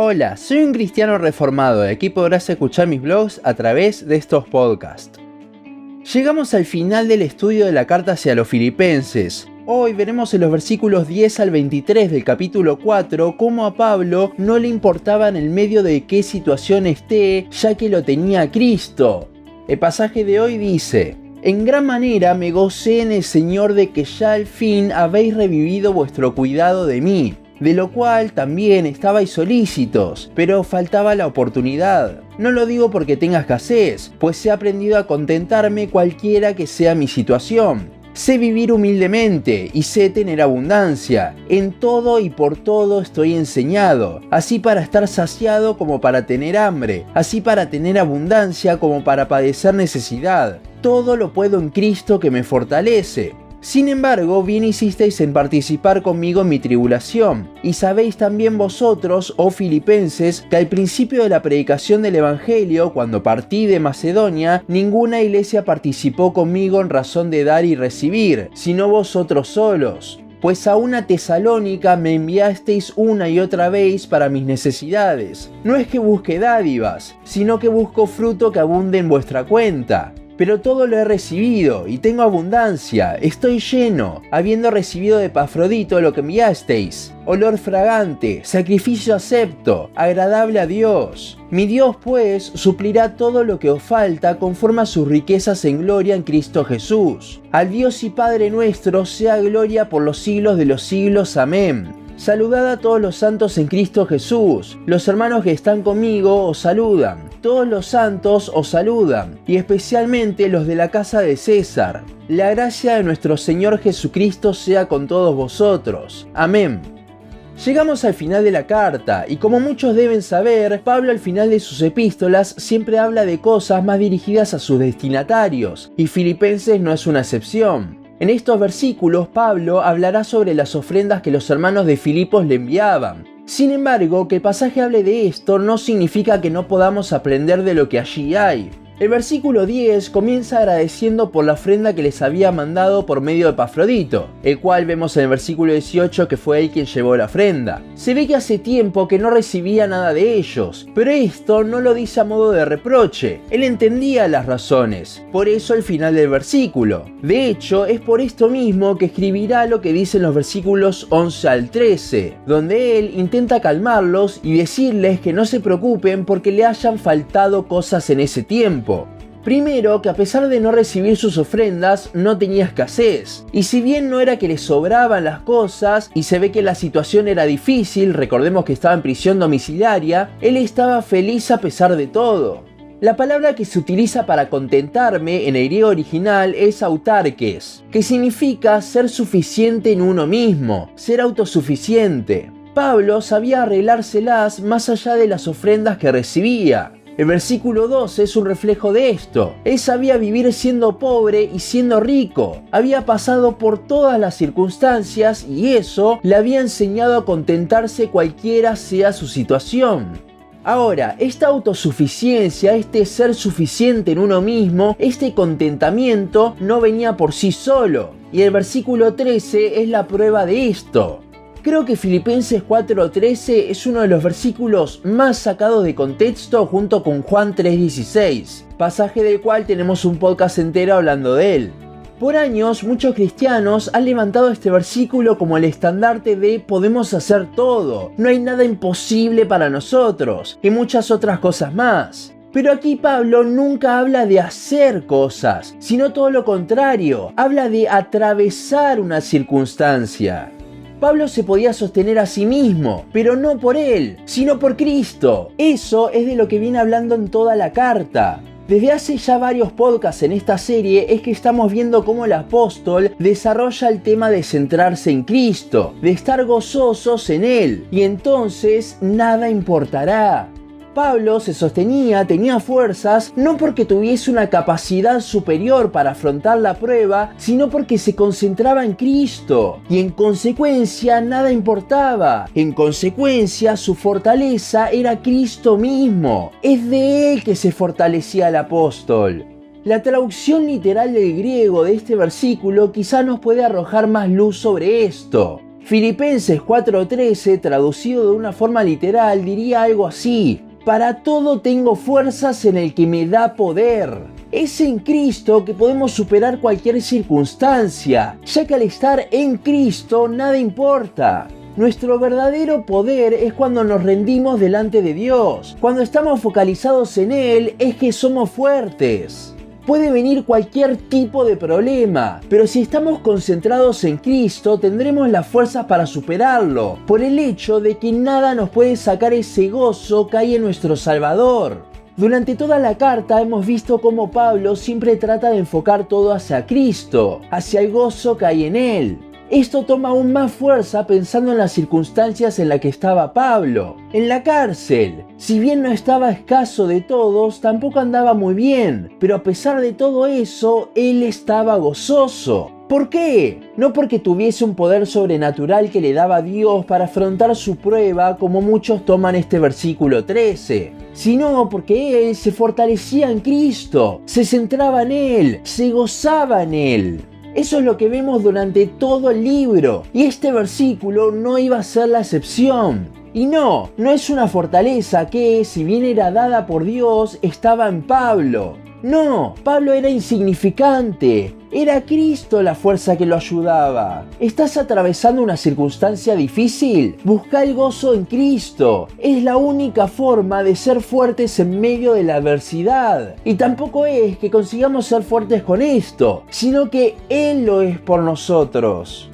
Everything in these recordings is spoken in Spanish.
Hola, soy un cristiano reformado y aquí podrás escuchar mis blogs a través de estos podcasts. Llegamos al final del estudio de la carta hacia los filipenses. Hoy veremos en los versículos 10 al 23 del capítulo 4 cómo a Pablo no le importaba en el medio de qué situación esté, ya que lo tenía Cristo. El pasaje de hoy dice, en gran manera me gocé en el Señor de que ya al fin habéis revivido vuestro cuidado de mí de lo cual también estabais solícitos, pero faltaba la oportunidad. No lo digo porque tenga escasez, pues he aprendido a contentarme cualquiera que sea mi situación. Sé vivir humildemente y sé tener abundancia. En todo y por todo estoy enseñado, así para estar saciado como para tener hambre, así para tener abundancia como para padecer necesidad. Todo lo puedo en Cristo que me fortalece. Sin embargo, bien hicisteis en participar conmigo en mi tribulación, y sabéis también vosotros, oh filipenses, que al principio de la predicación del Evangelio, cuando partí de Macedonia, ninguna iglesia participó conmigo en razón de dar y recibir, sino vosotros solos. Pues a una tesalónica me enviasteis una y otra vez para mis necesidades. No es que busque dádivas, sino que busco fruto que abunde en vuestra cuenta pero todo lo he recibido y tengo abundancia, estoy lleno, habiendo recibido de Pafrodito lo que enviasteis, olor fragante, sacrificio acepto, agradable a Dios. Mi Dios pues suplirá todo lo que os falta conforme a sus riquezas en gloria en Cristo Jesús. Al Dios y Padre nuestro sea gloria por los siglos de los siglos. Amén. Saludad a todos los santos en Cristo Jesús. Los hermanos que están conmigo os saludan todos los santos os saludan, y especialmente los de la casa de César. La gracia de nuestro Señor Jesucristo sea con todos vosotros. Amén. Llegamos al final de la carta, y como muchos deben saber, Pablo al final de sus epístolas siempre habla de cosas más dirigidas a sus destinatarios, y Filipenses no es una excepción. En estos versículos Pablo hablará sobre las ofrendas que los hermanos de Filipos le enviaban, sin embargo, que el pasaje hable de esto no significa que no podamos aprender de lo que allí hay. El versículo 10 comienza agradeciendo por la ofrenda que les había mandado por medio de Pafrodito, el cual vemos en el versículo 18 que fue él quien llevó la ofrenda. Se ve que hace tiempo que no recibía nada de ellos, pero esto no lo dice a modo de reproche, él entendía las razones, por eso el final del versículo. De hecho, es por esto mismo que escribirá lo que dicen los versículos 11 al 13, donde él intenta calmarlos y decirles que no se preocupen porque le hayan faltado cosas en ese tiempo Primero, que a pesar de no recibir sus ofrendas, no tenía escasez. Y si bien no era que le sobraban las cosas, y se ve que la situación era difícil, recordemos que estaba en prisión domiciliaria, él estaba feliz a pesar de todo. La palabra que se utiliza para contentarme en el griego original es autarques, que significa ser suficiente en uno mismo, ser autosuficiente. Pablo sabía arreglárselas más allá de las ofrendas que recibía. El versículo 12 es un reflejo de esto. Él sabía vivir siendo pobre y siendo rico. Había pasado por todas las circunstancias y eso le había enseñado a contentarse cualquiera sea su situación. Ahora, esta autosuficiencia, este ser suficiente en uno mismo, este contentamiento no venía por sí solo. Y el versículo 13 es la prueba de esto. Creo que Filipenses 4:13 es uno de los versículos más sacados de contexto junto con Juan 3:16, pasaje del cual tenemos un podcast entero hablando de él. Por años, muchos cristianos han levantado este versículo como el estandarte de podemos hacer todo, no hay nada imposible para nosotros, y muchas otras cosas más. Pero aquí Pablo nunca habla de hacer cosas, sino todo lo contrario, habla de atravesar una circunstancia. Pablo se podía sostener a sí mismo, pero no por él, sino por Cristo. Eso es de lo que viene hablando en toda la carta. Desde hace ya varios podcasts en esta serie es que estamos viendo cómo el apóstol desarrolla el tema de centrarse en Cristo, de estar gozosos en Él, y entonces nada importará. Pablo se sostenía, tenía fuerzas, no porque tuviese una capacidad superior para afrontar la prueba, sino porque se concentraba en Cristo. Y en consecuencia nada importaba. En consecuencia su fortaleza era Cristo mismo. Es de él que se fortalecía el apóstol. La traducción literal del griego de este versículo quizá nos puede arrojar más luz sobre esto. Filipenses 4:13, traducido de una forma literal, diría algo así, para todo tengo fuerzas en el que me da poder. Es en Cristo que podemos superar cualquier circunstancia, ya que al estar en Cristo nada importa. Nuestro verdadero poder es cuando nos rendimos delante de Dios. Cuando estamos focalizados en Él es que somos fuertes. Puede venir cualquier tipo de problema, pero si estamos concentrados en Cristo tendremos las fuerzas para superarlo, por el hecho de que nada nos puede sacar ese gozo que hay en nuestro Salvador. Durante toda la carta hemos visto cómo Pablo siempre trata de enfocar todo hacia Cristo, hacia el gozo que hay en Él. Esto toma aún más fuerza pensando en las circunstancias en las que estaba Pablo, en la cárcel. Si bien no estaba escaso de todos, tampoco andaba muy bien, pero a pesar de todo eso, él estaba gozoso. ¿Por qué? No porque tuviese un poder sobrenatural que le daba Dios para afrontar su prueba como muchos toman este versículo 13, sino porque él se fortalecía en Cristo, se centraba en él, se gozaba en él. Eso es lo que vemos durante todo el libro. Y este versículo no iba a ser la excepción. Y no, no es una fortaleza que, si bien era dada por Dios, estaba en Pablo. No, Pablo era insignificante. Era Cristo la fuerza que lo ayudaba. ¿Estás atravesando una circunstancia difícil? Busca el gozo en Cristo. Es la única forma de ser fuertes en medio de la adversidad. Y tampoco es que consigamos ser fuertes con esto, sino que Él lo es por nosotros.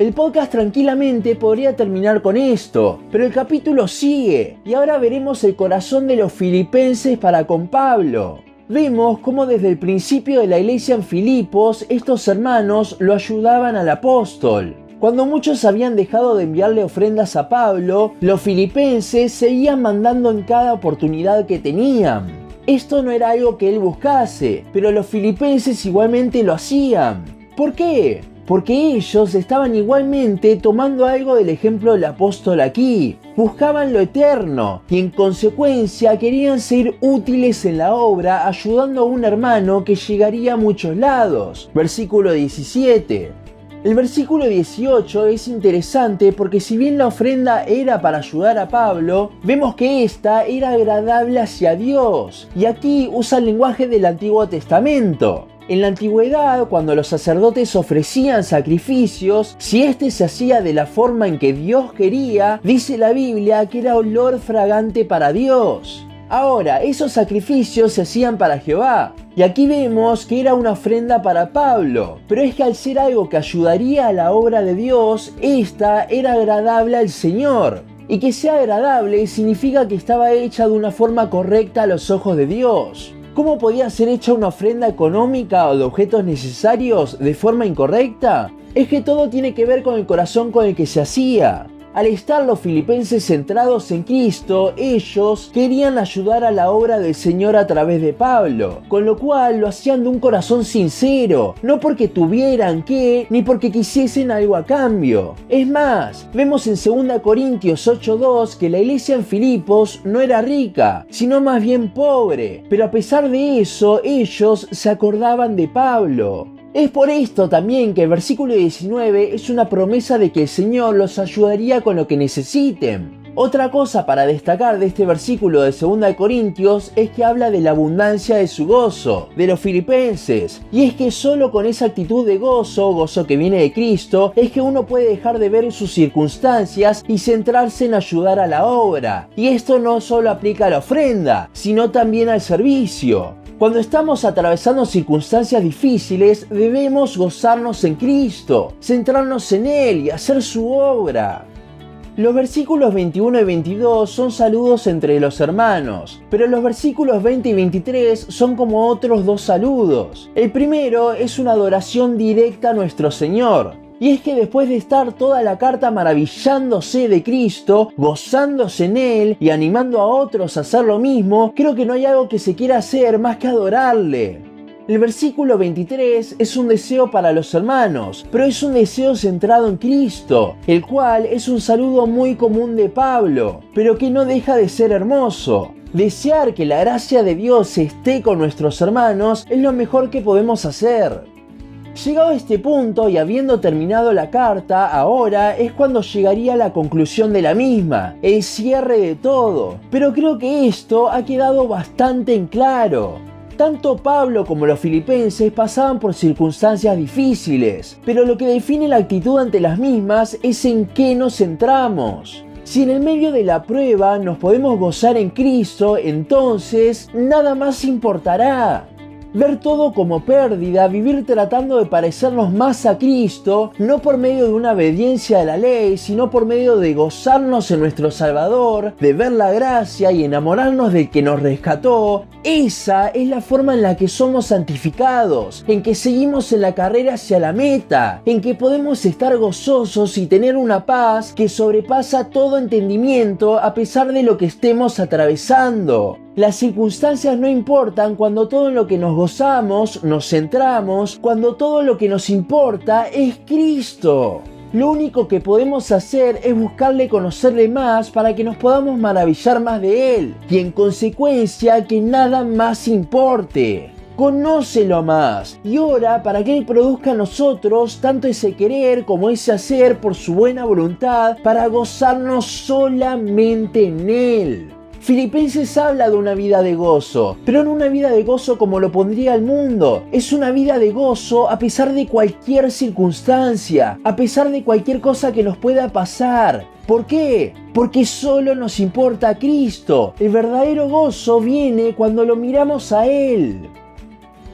El podcast tranquilamente podría terminar con esto, pero el capítulo sigue y ahora veremos el corazón de los filipenses para con Pablo. Vemos cómo desde el principio de la iglesia en Filipos estos hermanos lo ayudaban al apóstol. Cuando muchos habían dejado de enviarle ofrendas a Pablo, los filipenses seguían mandando en cada oportunidad que tenían. Esto no era algo que él buscase, pero los filipenses igualmente lo hacían. ¿Por qué? Porque ellos estaban igualmente tomando algo del ejemplo del apóstol aquí. Buscaban lo eterno y en consecuencia querían ser útiles en la obra ayudando a un hermano que llegaría a muchos lados. Versículo 17. El versículo 18 es interesante porque si bien la ofrenda era para ayudar a Pablo, vemos que esta era agradable hacia Dios. Y aquí usa el lenguaje del Antiguo Testamento. En la antigüedad, cuando los sacerdotes ofrecían sacrificios, si éste se hacía de la forma en que Dios quería, dice la Biblia que era olor fragante para Dios. Ahora, esos sacrificios se hacían para Jehová. Y aquí vemos que era una ofrenda para Pablo. Pero es que al ser algo que ayudaría a la obra de Dios, esta era agradable al Señor. Y que sea agradable significa que estaba hecha de una forma correcta a los ojos de Dios. ¿Cómo podía ser hecha una ofrenda económica o de objetos necesarios de forma incorrecta? Es que todo tiene que ver con el corazón con el que se hacía. Al estar los filipenses centrados en Cristo, ellos querían ayudar a la obra del Señor a través de Pablo, con lo cual lo hacían de un corazón sincero, no porque tuvieran que, ni porque quisiesen algo a cambio. Es más, vemos en 2 Corintios 8.2 que la iglesia en Filipos no era rica, sino más bien pobre, pero a pesar de eso, ellos se acordaban de Pablo. Es por esto también que el versículo 19 es una promesa de que el Señor los ayudaría con lo que necesiten. Otra cosa para destacar de este versículo de 2 Corintios es que habla de la abundancia de su gozo, de los filipenses. Y es que solo con esa actitud de gozo, gozo que viene de Cristo, es que uno puede dejar de ver sus circunstancias y centrarse en ayudar a la obra. Y esto no solo aplica a la ofrenda, sino también al servicio. Cuando estamos atravesando circunstancias difíciles, debemos gozarnos en Cristo, centrarnos en Él y hacer su obra. Los versículos 21 y 22 son saludos entre los hermanos, pero los versículos 20 y 23 son como otros dos saludos. El primero es una adoración directa a nuestro Señor, y es que después de estar toda la carta maravillándose de Cristo, gozándose en Él y animando a otros a hacer lo mismo, creo que no hay algo que se quiera hacer más que adorarle. El versículo 23 es un deseo para los hermanos, pero es un deseo centrado en Cristo, el cual es un saludo muy común de Pablo, pero que no deja de ser hermoso. Desear que la gracia de Dios esté con nuestros hermanos es lo mejor que podemos hacer. Llegado a este punto y habiendo terminado la carta, ahora es cuando llegaría la conclusión de la misma, el cierre de todo. Pero creo que esto ha quedado bastante en claro. Tanto Pablo como los filipenses pasaban por circunstancias difíciles, pero lo que define la actitud ante las mismas es en qué nos centramos. Si en el medio de la prueba nos podemos gozar en Cristo, entonces nada más importará ver todo como pérdida, vivir tratando de parecernos más a Cristo, no por medio de una obediencia a la ley, sino por medio de gozarnos en nuestro Salvador, de ver la gracia y enamorarnos del que nos rescató, esa es la forma en la que somos santificados, en que seguimos en la carrera hacia la meta, en que podemos estar gozosos y tener una paz que sobrepasa todo entendimiento a pesar de lo que estemos atravesando. Las circunstancias no importan cuando todo lo que nos gozamos, nos centramos, cuando todo lo que nos importa es Cristo. Lo único que podemos hacer es buscarle conocerle más para que nos podamos maravillar más de Él y en consecuencia que nada más importe. Conócelo más y ora para que Él produzca en nosotros tanto ese querer como ese hacer por su buena voluntad para gozarnos solamente en Él. Filipenses habla de una vida de gozo, pero no una vida de gozo como lo pondría el mundo. Es una vida de gozo a pesar de cualquier circunstancia, a pesar de cualquier cosa que nos pueda pasar. ¿Por qué? Porque solo nos importa Cristo. El verdadero gozo viene cuando lo miramos a Él.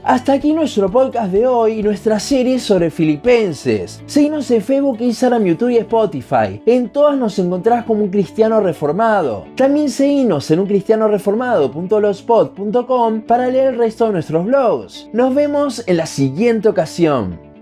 Hasta aquí nuestro podcast de hoy y nuestra serie sobre Filipenses. Seguinos en Facebook, Instagram, YouTube y Spotify. En todas nos encontrás como un cristiano reformado. También seguinos en uncristianoreformado.blogspot.com para leer el resto de nuestros blogs. Nos vemos en la siguiente ocasión.